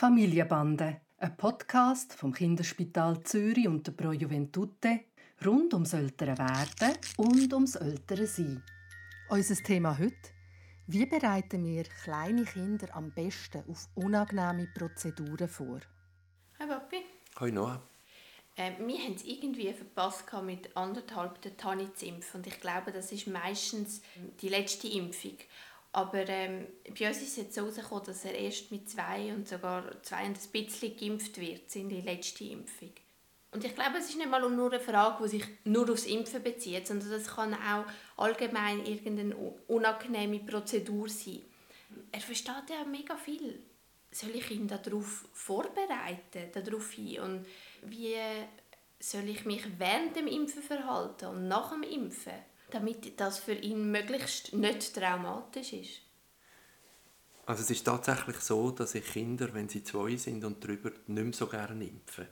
Familienbande, ein Podcast vom Kinderspital Zürich und der Pro Juventute rund ums ältere Werden und ums ältere Sein. Unser Thema heute: Wie bereiten wir kleine Kinder am besten auf unangenehme Prozeduren vor? Hi Papi. Hi Noah. Äh, wir haben es irgendwie verpasst, mit anderthalb der Tanni zu impfen. Und ich glaube, das ist meistens die letzte Impfung. Aber ähm, bei uns ist es jetzt so rausgekommen, dass er erst mit zwei und sogar zwei und ein bisschen geimpft wird, in die letzte Impfung. Und ich glaube, es ist nicht mal nur eine Frage, die sich nur aufs Impfen bezieht, sondern es kann auch allgemein irgendeine unangenehme Prozedur sein. Er versteht ja mega viel. Soll ich ihn darauf vorbereiten, darauf hin? Und wie soll ich mich während dem Impfen verhalten und nach dem Impfen? Damit das für ihn möglichst nicht traumatisch ist? Also es ist tatsächlich so, dass ich Kinder, wenn sie zwei sind und darüber, nicht mehr so gerne impfen.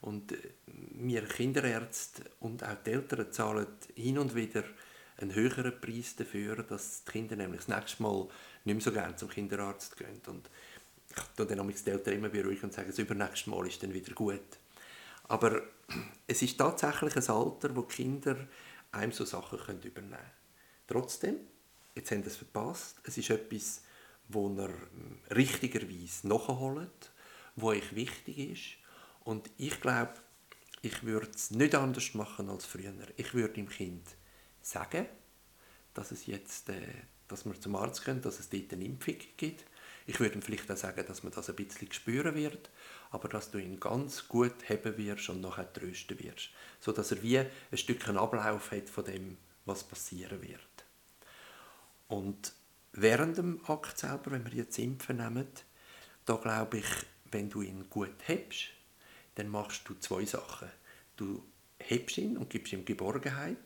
Und äh, wir Kinderärzte und auch die Eltern zahlen hin und wieder einen höheren Preis dafür, dass die Kinder nämlich das nächste Mal nicht mehr so gerne zum Kinderarzt gehen. Und ich tue dann die Eltern immer beruhigen und sage, das übernächste Mal ist dann wieder gut. Aber es ist tatsächlich ein Alter, wo Kinder einem so Sachen können übernehmen können. Trotzdem, jetzt haben sie es verpasst, es ist etwas, wo er hm, richtigerweise nachholt, wo euch wichtig ist. Und ich glaube, ich würde es nicht anders machen als früher. Ich würde dem Kind sagen, dass es jetzt, äh, dass wir zum Arzt gehen, dass es dort eine Impfung gibt. Ich würde ihm vielleicht auch sagen, dass man das ein bisschen spüren wird, aber dass du ihn ganz gut haben wirst und nachher trösten wirst. So dass er wie ein Stückchen Ablauf hat von dem, was passieren wird. Und während dem Akt selber, wenn wir jetzt Impfen nehmen, da glaube ich, wenn du ihn gut hebst, dann machst du zwei Sachen. Du hebst ihn und gibst ihm Geborgenheit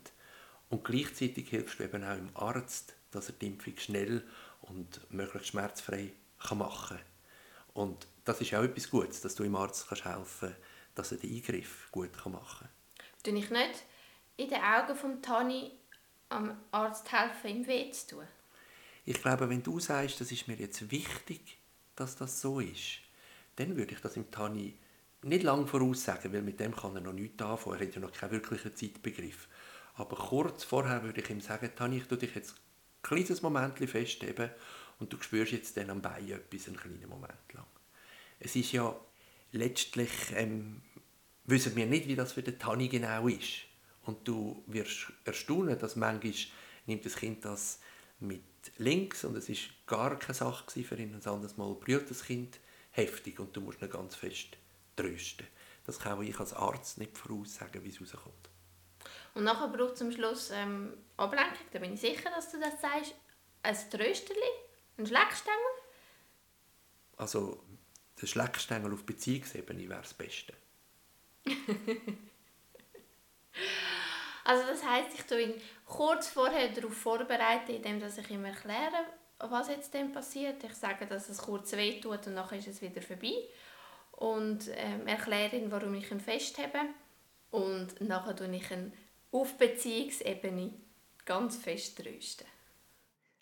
und gleichzeitig hilfst du eben auch dem Arzt, dass er die Impfung schnell und möglichst schmerzfrei machen kann. Und das ist auch etwas Gutes, dass du dem Arzt kannst helfen kannst, dass er den Eingriff gut machen kann. Tue ich nicht in den Augen von Tani am Arzt helfen, ihm weh zu tun? Ich glaube, wenn du sagst, das ist mir jetzt wichtig, dass das so ist, dann würde ich das im Tani nicht lange voraussagen, weil mit dem kann er noch nichts anfangen. Er hat ja noch keinen wirklichen Zeitbegriff. Aber kurz vorher würde ich ihm sagen, Tani, ich tue dich jetzt ein kleines Moment festheben und du spürst jetzt dann am Bein etwas einen kleinen Moment lang. Es ist ja letztlich, ähm, wissen wir nicht, wie das für den Tanni genau ist. Und du wirst erstaunen, dass manchmal nimmt das Kind das mit links und es ist gar keine Sache für ihn. Und anderes Mal brüllt das Kind heftig und du musst ihn ganz fest trösten. Das kann ich als Arzt nicht voraussagen, wie es rauskommt. Und nachher braucht es zum Schluss ähm, Ablenkung, da bin ich sicher, dass du das sagst. Ein Trösterli, ein Schleckstängel? Also der Schleckstängel auf Beziehungsebene wäre das Beste. also das heißt, ich tue ihn kurz vorher darauf vorbereiten, indem ich ihm erkläre, was jetzt denn passiert. Ich sage, dass es kurz weh tut und nachher ist es wieder vorbei. Und ähm, erkläre ihm, warum ich ihn festhebe. Und nachher tue ich ihn auf Beziehungsebene ganz fest trösten.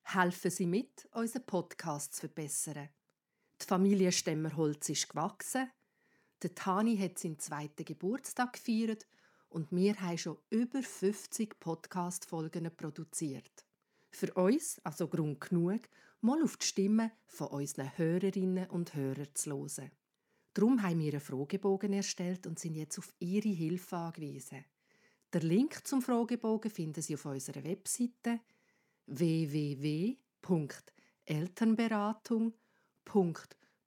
Helfen Sie mit, unseren Podcast zu verbessern. Die Familie Stemmerholz ist gewachsen. Der Tani hat seinen zweiten Geburtstag gefeiert und wir haben schon über 50 Podcast-Folgen produziert. Für uns also Grund genug, mal auf die Stimme von unseren Hörerinnen und Hörern zu hören. Darum haben wir einen Fragebogen erstellt und sind jetzt auf Ihre Hilfe angewiesen. Der Link zum Fragebogen finden Sie auf unserer Webseite www.elternberatung.com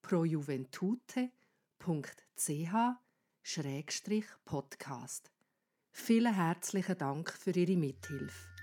www.projuventute.ch Podcast. Vielen herzlichen Dank für Ihre Mithilfe.